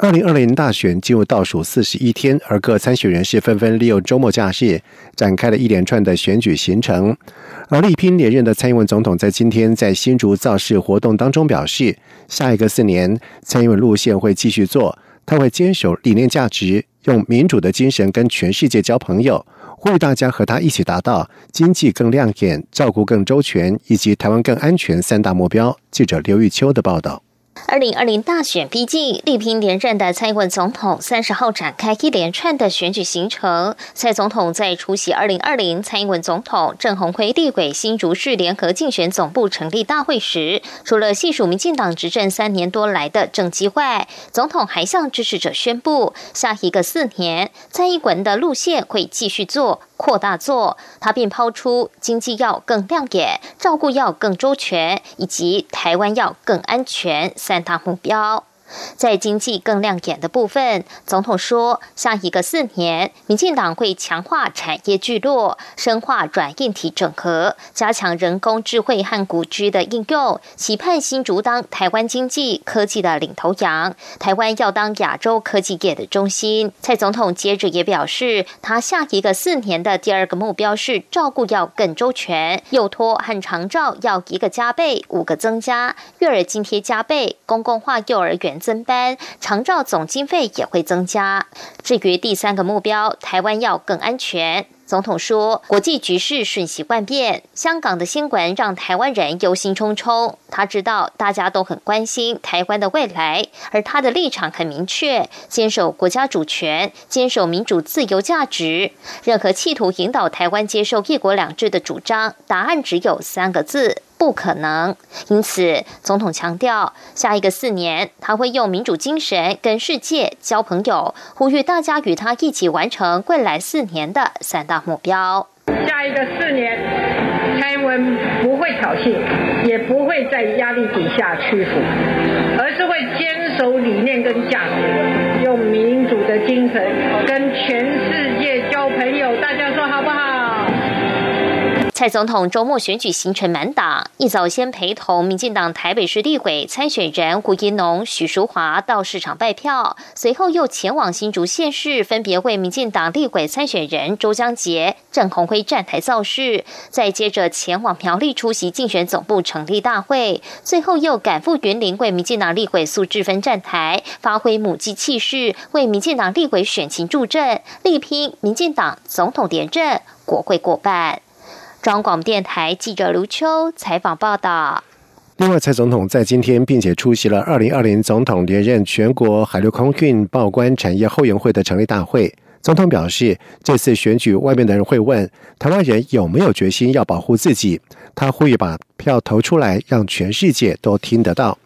二零二零大选进入倒数四十一天，而各参选人士纷纷利用周末假日展开了一连串的选举行程。而力拼连任的蔡英文总统在今天在新竹造势活动当中表示，下一个四年蔡英文路线会继续做，他会坚守理念价值，用民主的精神跟全世界交朋友，呼吁大家和他一起达到经济更亮眼、照顾更周全以及台湾更安全三大目标。记者刘玉秋的报道。二零二零大选逼近，力拼连任的蔡英文总统三十号展开一连串的选举行程。蔡总统在出席二零二零蔡英文总统郑鸿辉立委新竹市联合竞选总部成立大会时，除了细数民进党执政三年多来的政绩外，总统还向支持者宣布，下一个四年蔡英文的路线会继续做。扩大做，他便抛出经济要更亮眼、照顾要更周全，以及台湾要更安全三大目标。在经济更亮眼的部分，总统说，下一个四年，民进党会强化产业聚落，深化软硬体整合，加强人工智慧和古居的应用，期盼新竹当台湾经济科技的领头羊，台湾要当亚洲科技业的中心。蔡总统接着也表示，他下一个四年的第二个目标是照顾要更周全，幼托和长照要一个加倍，五个增加，育儿津贴加倍，公共化幼儿园。增班，长照总经费也会增加。至于第三个目标，台湾要更安全。总统说，国际局势瞬息万变，香港的新闻让台湾人忧心忡忡。他知道大家都很关心台湾的未来，而他的立场很明确，坚守国家主权，坚守民主自由价值。任何企图引导台湾接受一国两制的主张，答案只有三个字。不可能。因此，总统强调，下一个四年他会用民主精神跟世界交朋友，呼吁大家与他一起完成未来四年的三大目标。下一个四年，蔡英文不会挑衅，也不会在压力底下屈服，而是会坚守理念跟价值，用民主的精神跟全世界交朋友。蔡总统周末选举行程满档，一早先陪同民进党台北市立委参选人胡怡农、许淑华到市场拜票，随后又前往新竹县市，分别为民进党立委参选人周江杰、郑鸿辉站台造势，再接着前往苗栗出席竞选总部成立大会，最后又赶赴云林为民进党立委苏志芬站台，发挥母鸡气势，为民进党立委选情助阵，力拼民进党总统连任，国会过半。中广电台记者卢秋采访报道。另外，蔡总统在今天并且出席了二零二零总统连任全国海陆空运报关产业后援会的成立大会。总统表示，这次选举，外面的人会问台湾人有没有决心要保护自己。他呼吁把票投出来，让全世界都听得到。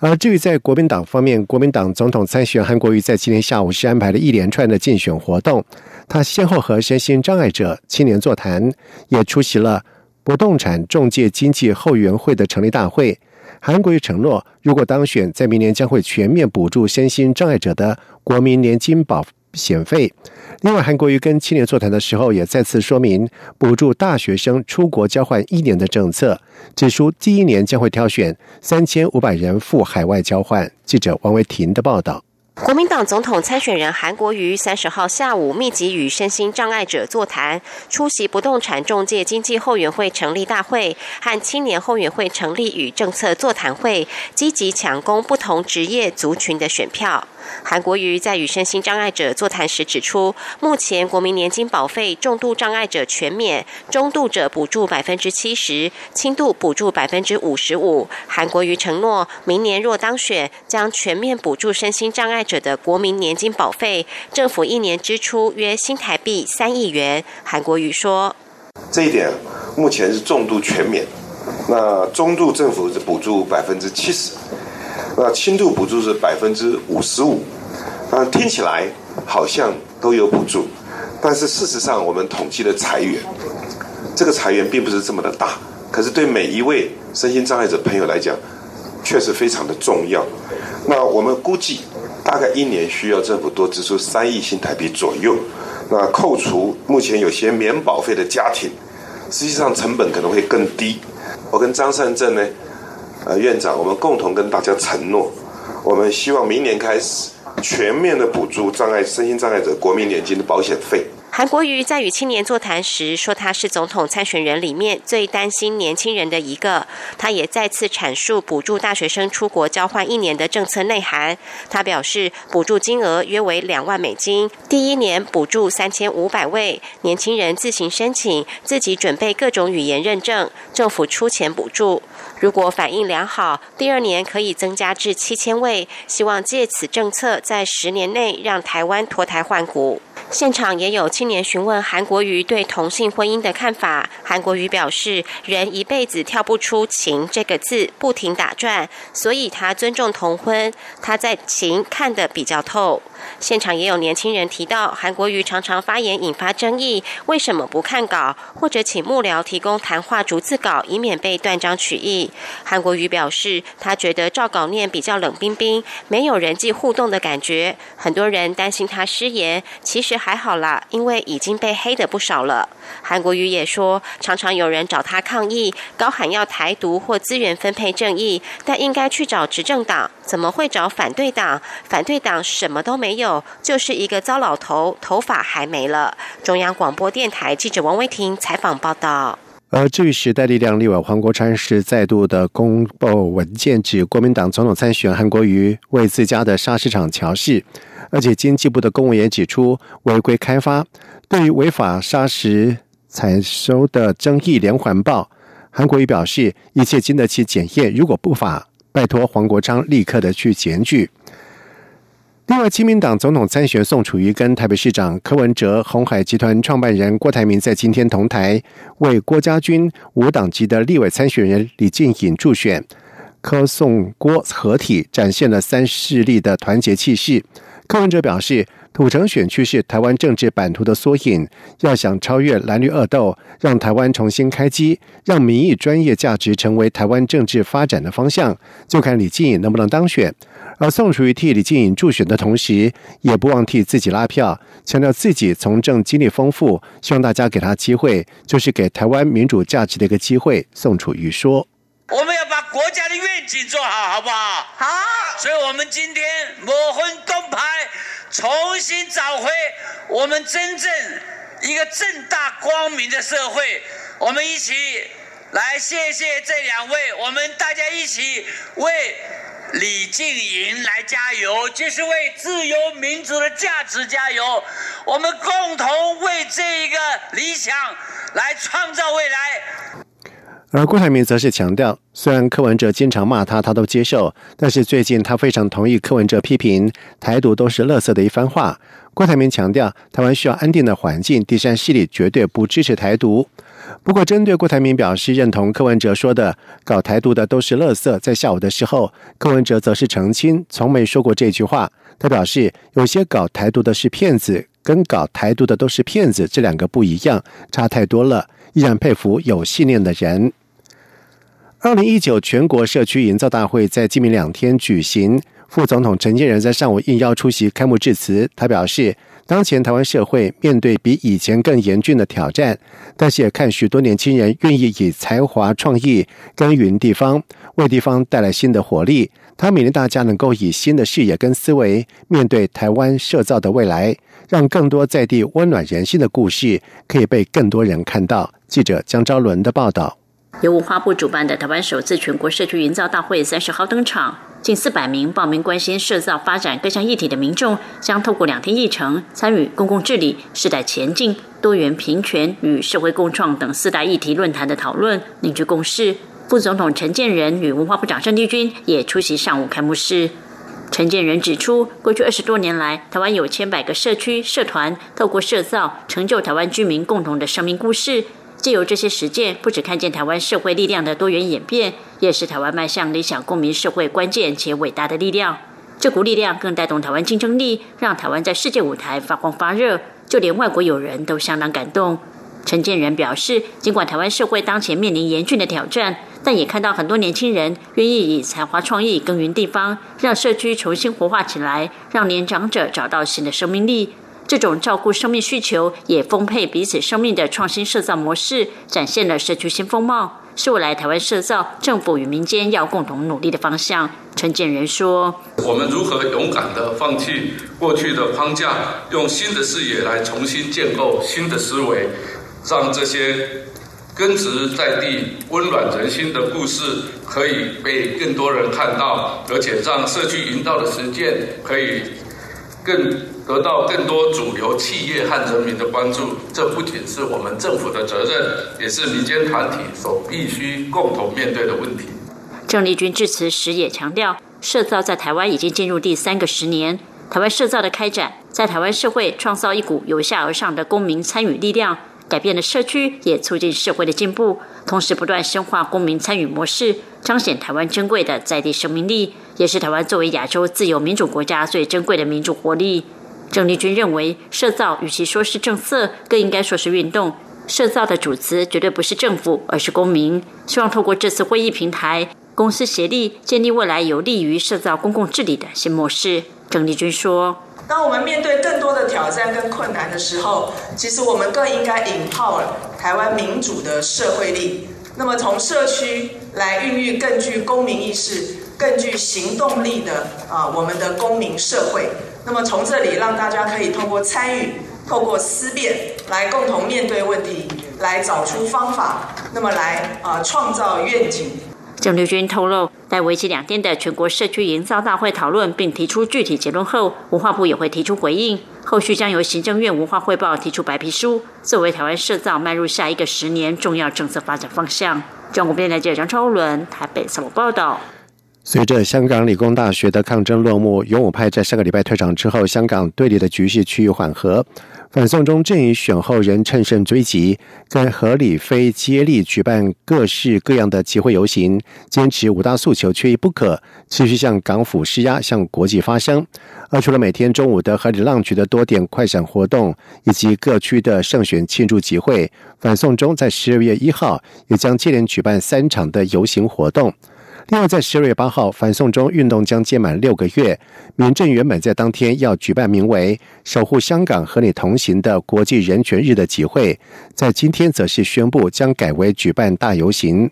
而至于在国民党方面，国民党总统参选韩国瑜在今天下午是安排了一连串的竞选活动。他先后和身心障碍者青年座谈，也出席了不动产中介经济后援会的成立大会。韩国瑜承诺，如果当选，在明年将会全面补助身心障碍者的国民年金保险费。另外，韩国瑜跟青年座谈的时候，也再次说明补助大学生出国交换一年的政策，指出第一年将会挑选三千五百人赴海外交换。记者王维婷的报道。国民党总统参选人韩国瑜三十号下午密集与身心障碍者座谈，出席不动产中介经济后援会成立大会和青年后援会成立与政策座谈会，积极抢攻不同职业族群的选票。韩国瑜在与身心障碍者座谈时指出，目前国民年金保费重度障碍者全免，中度者补助百分之七十，轻度补助百分之五十五。韩国瑜承诺，明年若当选，将全面补助身心障碍者的国民年金保费，政府一年支出约新台币三亿元。韩国瑜说：“这一点目前是重度全免，那中度政府是补助百分之七十。”那轻度补助是百分之五十五，啊，听起来好像都有补助，但是事实上我们统计的裁员，这个裁员并不是这么的大，可是对每一位身心障碍者朋友来讲，确实非常的重要。那我们估计大概一年需要政府多支出三亿新台币左右。那扣除目前有些免保费的家庭，实际上成本可能会更低。我跟张善政呢，呃院长，我们共同跟大家承诺，我们希望明年开始全面的补助障碍身心障碍者国民年金的保险费。韩国瑜在与青年座谈时说，他是总统参选人里面最担心年轻人的一个。他也再次阐述补助大学生出国交换一年的政策内涵。他表示，补助金额约为两万美金，第一年补助三千五百位年轻人自行申请，自己准备各种语言认证，政府出钱补助。如果反应良好，第二年可以增加至七千位。希望借此政策在十年内让台湾脱胎换骨。现场也有青年询问韩国瑜对同性婚姻的看法。韩国瑜表示，人一辈子跳不出“情”这个字，不停打转，所以他尊重同婚。他在情看得比较透。现场也有年轻人提到，韩国瑜常常发言引发争议，为什么不看稿，或者请幕僚提供谈话逐字稿，以免被断章取义？韩国瑜表示，他觉得照稿念比较冷冰冰，没有人际互动的感觉。很多人担心他失言，其实还好啦，因为已经被黑的不少了。韩国瑜也说，常常有人找他抗议，高喊要台独或资源分配正义，但应该去找执政党，怎么会找反对党？反对党什么都没有，就是一个糟老头，头发还没了。中央广播电台记者王威婷采访报道。而至于时代力量立委黄国昌是再度的公布文件，指国民党总统参选韩国瑜为自家的砂石场桥事，而且经济部的公务员指出违规开发，对于违法砂石采收的争议连环爆。韩国瑜表示一切经得起检验，如果不法，拜托黄国昌立刻的去检举。另外，亲民党总统参选宋楚瑜跟台北市长柯文哲、红海集团创办人郭台铭在今天同台为郭家军无党籍的立委参选人李进颖助选，柯宋郭合体展现了三势力的团结气势。柯文哲表示，土城选区是台湾政治版图的缩影，要想超越蓝绿恶斗，让台湾重新开机，让民意专业价值成为台湾政治发展的方向，就看李进颖能不能当选。而宋楚瑜替李静颖助选的同时，也不忘替自己拉票，强调自己从政经历丰富，希望大家给他机会，就是给台湾民主价值的一个机会。宋楚瑜说：“我们要把国家的愿景做好，好不好？好。所以，我们今天抹分东牌，重新找回我们真正一个正大光明的社会。我们一起来，谢谢这两位，我们大家一起为。”李静莹来加油，就是为自由民主的价值加油。我们共同为这一个理想来创造未来。而郭台铭则是强调，虽然柯文哲经常骂他，他都接受，但是最近他非常同意柯文哲批评台独都是垃圾的一番话。郭台铭强调，台湾需要安定的环境，第三势力绝对不支持台独。不过，针对郭台铭表示认同柯文哲说的“搞台独的都是垃圾”，在下午的时候，柯文哲则是澄清，从没说过这句话。他表示，有些搞台独的是骗子，跟搞台独的都是骗子，这两个不一样，差太多了。依然佩服有信念的人。二零一九全国社区营造大会在今明两天举行，副总统陈建仁在上午应邀出席开幕致辞。他表示，当前台湾社会面对比以前更严峻的挑战，但是也看许多年轻人愿意以才华创意耕耘地方，为地方带来新的活力。他勉励大家能够以新的视野跟思维面对台湾社造的未来，让更多在地温暖人心的故事可以被更多人看到。记者江昭伦的报道。由文化部主办的台湾首次全国社区营造大会三十号登场，近四百名报名关心社造发展各项议题的民众，将透过两天议程，参与公共治理、世代前进、多元平权与社会共创等四大议题论坛的讨论，凝聚共识。副总统陈建仁与文化部长郑丽君也出席上午开幕式。陈建仁指出，过去二十多年来，台湾有千百个社区社团，透过社造，成就台湾居民共同的生命故事。借由这些实践，不只看见台湾社会力量的多元演变，也是台湾迈向理想公民社会关键且伟大的力量。这股力量更带动台湾竞争力，让台湾在世界舞台发光发热，就连外国友人都相当感动。陈建仁表示，尽管台湾社会当前面临严峻的挑战，但也看到很多年轻人愿意以才华创意耕耘地方，让社区重新活化起来，让年长者找到新的生命力。这种照顾生命需求也丰沛彼此生命的创新社造模式，展现了社区新风貌，是未来台湾社造政府与民间要共同努力的方向。陈建仁说：“我们如何勇敢的放弃过去的框架，用新的视野来重新建构新的思维，让这些根植在地、温暖人心的故事可以被更多人看到，而且让社区营造的实践可以更。”得到更多主流企业和人民的关注，这不仅是我们政府的责任，也是民间团体所必须共同面对的问题。郑丽君致辞时也强调，社造在台湾已经进入第三个十年，台湾社造的开展，在台湾社会创造一股由下而上的公民参与力量，改变了社区，也促进社会的进步，同时不断深化公民参与模式，彰显台湾珍贵的在地生命力，也是台湾作为亚洲自由民主国家最珍贵的民主活力。郑丽君认为，社造与其说是政策，更应该说是运动。社造的主词绝对不是政府，而是公民。希望透过这次会议平台，公司协力建立未来有利于社造公共治理的新模式。郑丽君说：“当我们面对更多的挑战跟困难的时候，其实我们更应该引爆台湾民主的社会力。那么，从社区来孕育更具公民意识、更具行动力的啊，我们的公民社会。”那么从这里让大家可以通过参与、透过思辨来共同面对问题，来找出方法，那么来啊创造愿景。郑丽君透露，在为期两天的全国社区营造大会讨论并提出具体结论后，文化部也会提出回应，后续将由行政院文化汇报提出白皮书，作为台湾社造迈入下一个十年重要政策发展方向。中国电台记者张超伦台北采访报道。随着香港理工大学的抗争落幕，勇武派在上个礼拜退场之后，香港对立的局势趋于缓和。反送中阵营选后人趁胜追击，在合理非接力举办各式各样的集会游行，坚持五大诉求缺一不可，持续向港府施压，向国际发声。而除了每天中午的合理浪局的多点快闪活动，以及各区的胜选庆祝集会，反送中在十二月一号也将接连举办三场的游行活动。另外，在十二月八号，反送中运动将届满六个月。民政原本在当天要举办名为“守护香港和你同行”的国际人权日的集会，在今天则是宣布将改为举办大游行。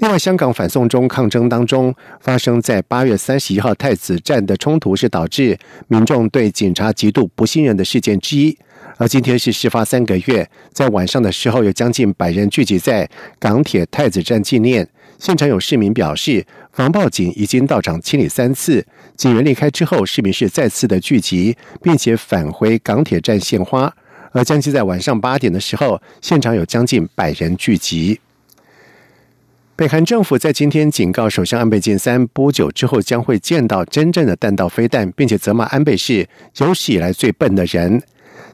另外，香港反送中抗争当中发生在八月三十一号太子站的冲突，是导致民众对警察极度不信任的事件之一。而今天是事发三个月，在晚上的时候，有将近百人聚集在港铁太子站纪念。现场有市民表示，防暴警已经到场清理三次，警员离开之后，市民是再次的聚集，并且返回港铁站献花。而将近在晚上八点的时候，现场有将近百人聚集。北韩政府在今天警告首相安倍晋三，不久之后将会见到真正的弹道飞弹，并且责骂安倍是有史以来最笨的人。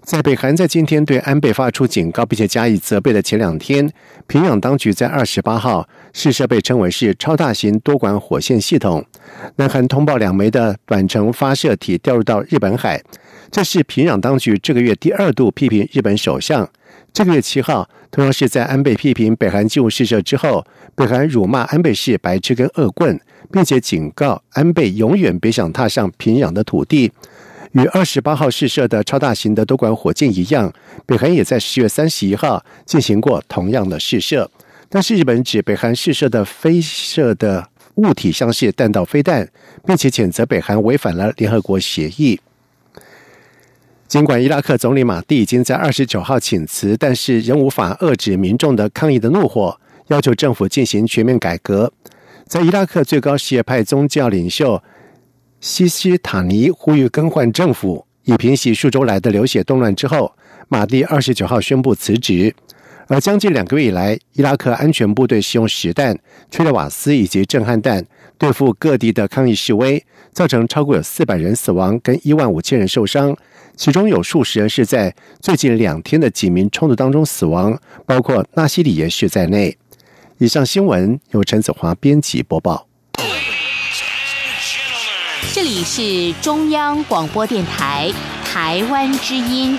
在北韩在今天对安倍发出警告并且加以责备的前两天，平壤当局在二十八号试射被称为是超大型多管火箭系统。南韩通报两枚的短程发射体掉入到日本海，这是平壤当局这个月第二度批评日本首相。这个月七号，同样是在安倍批评北韩进入试射之后，北韩辱骂安倍是白痴跟恶棍，并且警告安倍永远别想踏上平壤的土地。与二十八号试射的超大型的多管火箭一样，北韩也在十月三十一号进行过同样的试射。但是日本指北韩试射的飞射的物体像是弹道飞弹，并且谴责北韩违反了联合国协议。尽管伊拉克总理马蒂已经在二十九号请辞，但是仍无法遏制民众的抗议的怒火，要求政府进行全面改革。在伊拉克最高什叶派宗教领袖。西西塔尼呼吁更换政府，以平息数周来的流血动乱。之后，马蒂二十九号宣布辞职。而将近两个月以来，伊拉克安全部队使用实弹、催泪瓦斯以及震撼弹对付各地的抗议示威，造成超过有四百人死亡，跟一万五千人受伤，其中有数十人是在最近两天的警民冲突当中死亡，包括纳西里也是在内。以上新闻由陈子华编辑播报。这里是中央广播电台台湾之音。